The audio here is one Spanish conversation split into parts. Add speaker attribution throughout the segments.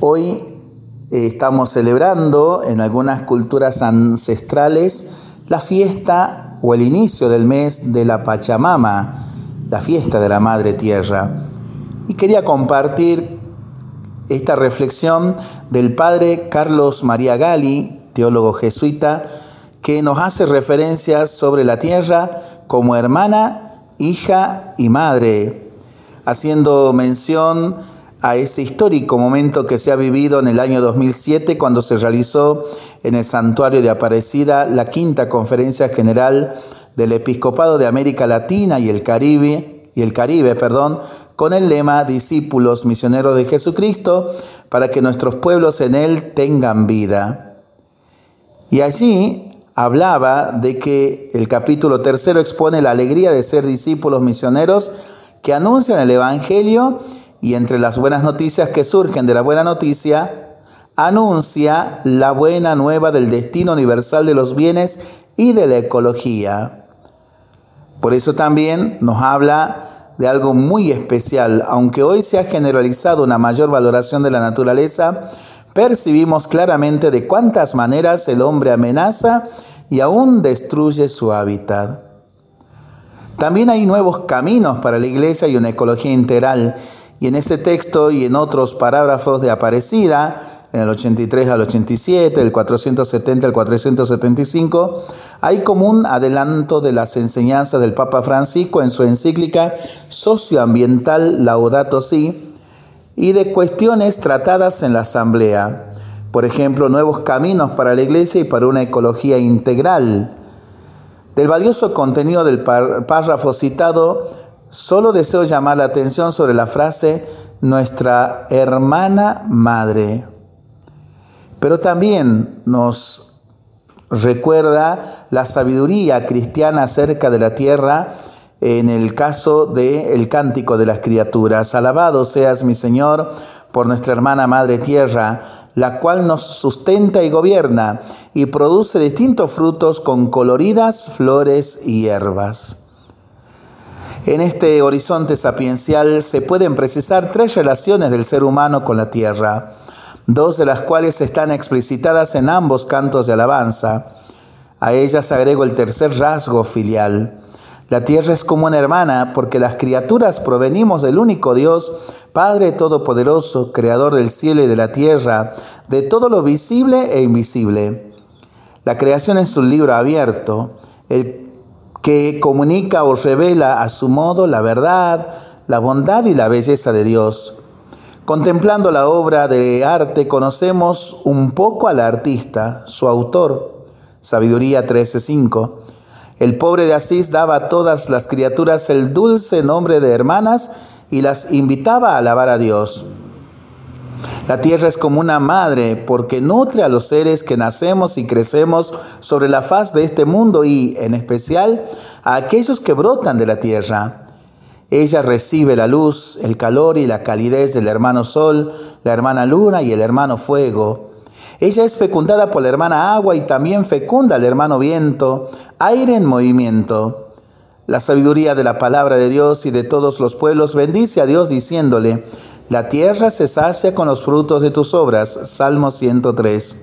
Speaker 1: Hoy eh, estamos celebrando en algunas culturas ancestrales la fiesta o el inicio del mes de la Pachamama, la fiesta de la Madre Tierra. Y quería compartir esta reflexión del padre Carlos María Gali, teólogo jesuita, que nos hace referencias sobre la tierra como hermana, hija y madre, haciendo mención a ese histórico momento que se ha vivido en el año 2007 cuando se realizó en el santuario de Aparecida la quinta conferencia general del Episcopado de América Latina y el Caribe y el Caribe, perdón, con el lema Discípulos misioneros de Jesucristo para que nuestros pueblos en él tengan vida. Y allí hablaba de que el capítulo tercero expone la alegría de ser discípulos misioneros que anuncian el Evangelio y entre las buenas noticias que surgen de la buena noticia, anuncia la buena nueva del destino universal de los bienes y de la ecología. Por eso también nos habla de algo muy especial. Aunque hoy se ha generalizado una mayor valoración de la naturaleza, percibimos claramente de cuántas maneras el hombre amenaza y aún destruye su hábitat. También hay nuevos caminos para la iglesia y una ecología integral y en ese texto y en otros parágrafos de Aparecida, en el 83 al 87, el 470 al 475, hay como un adelanto de las enseñanzas del Papa Francisco en su encíclica socioambiental Laudato Si y de cuestiones tratadas en la Asamblea. Por ejemplo, nuevos caminos para la Iglesia y para una ecología integral. Del valioso contenido del párrafo citado, Solo deseo llamar la atención sobre la frase nuestra hermana madre. Pero también nos recuerda la sabiduría cristiana acerca de la tierra en el caso del cántico de las criaturas. Alabado seas mi Señor por nuestra hermana madre tierra, la cual nos sustenta y gobierna y produce distintos frutos con coloridas flores y hierbas. En este horizonte sapiencial se pueden precisar tres relaciones del ser humano con la tierra, dos de las cuales están explicitadas en ambos cantos de alabanza. A ellas agrego el tercer rasgo filial. La tierra es como una hermana porque las criaturas provenimos del único Dios, Padre Todopoderoso, Creador del cielo y de la tierra, de todo lo visible e invisible. La creación es un libro abierto. El que comunica o revela a su modo la verdad, la bondad y la belleza de Dios. Contemplando la obra de arte conocemos un poco al artista, su autor, Sabiduría 13.5. El pobre de Asís daba a todas las criaturas el dulce nombre de hermanas y las invitaba a alabar a Dios. La tierra es como una madre porque nutre a los seres que nacemos y crecemos sobre la faz de este mundo y, en especial, a aquellos que brotan de la tierra. Ella recibe la luz, el calor y la calidez del hermano sol, la hermana luna y el hermano fuego. Ella es fecundada por la hermana agua y también fecunda al hermano viento, aire en movimiento. La sabiduría de la palabra de Dios y de todos los pueblos bendice a Dios diciéndole, la tierra se sacia con los frutos de tus obras. Salmo 103.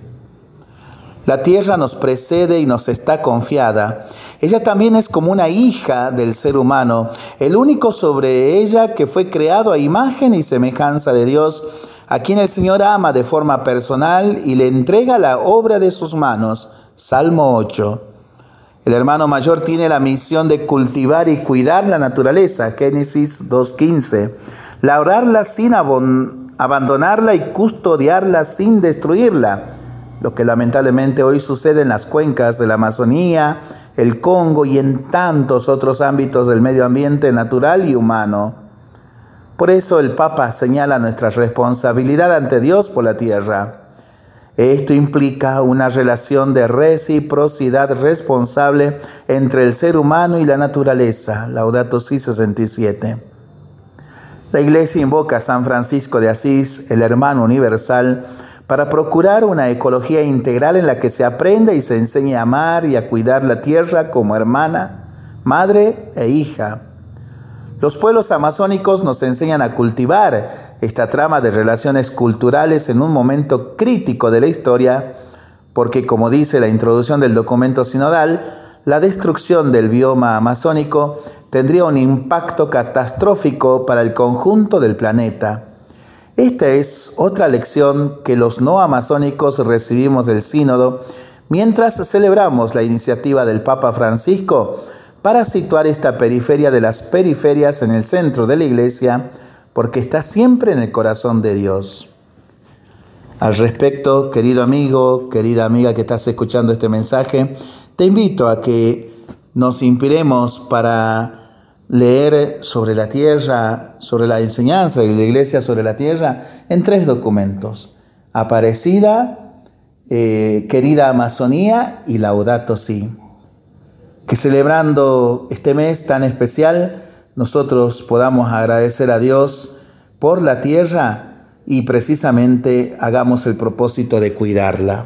Speaker 1: La tierra nos precede y nos está confiada. Ella también es como una hija del ser humano, el único sobre ella que fue creado a imagen y semejanza de Dios, a quien el Señor ama de forma personal y le entrega la obra de sus manos. Salmo 8. El hermano mayor tiene la misión de cultivar y cuidar la naturaleza. Génesis 2.15 labrarla sin abandonarla y custodiarla sin destruirla, lo que lamentablemente hoy sucede en las cuencas de la Amazonía, el Congo y en tantos otros ámbitos del medio ambiente natural y humano. Por eso el Papa señala nuestra responsabilidad ante Dios por la tierra. Esto implica una relación de reciprocidad responsable entre el ser humano y la naturaleza. Laudato Si 67. La iglesia invoca a San Francisco de Asís, el hermano universal, para procurar una ecología integral en la que se aprenda y se enseñe a amar y a cuidar la tierra como hermana, madre e hija. Los pueblos amazónicos nos enseñan a cultivar esta trama de relaciones culturales en un momento crítico de la historia, porque como dice la introducción del documento sinodal, la destrucción del bioma amazónico tendría un impacto catastrófico para el conjunto del planeta. Esta es otra lección que los no amazónicos recibimos del sínodo mientras celebramos la iniciativa del Papa Francisco para situar esta periferia de las periferias en el centro de la iglesia, porque está siempre en el corazón de Dios. Al respecto, querido amigo, querida amiga que estás escuchando este mensaje, te invito a que nos inspiremos para leer sobre la tierra, sobre la enseñanza de la iglesia sobre la tierra, en tres documentos. Aparecida, eh, querida Amazonía y Laudato Si que celebrando este mes tan especial, nosotros podamos agradecer a Dios por la tierra y precisamente hagamos el propósito de cuidarla.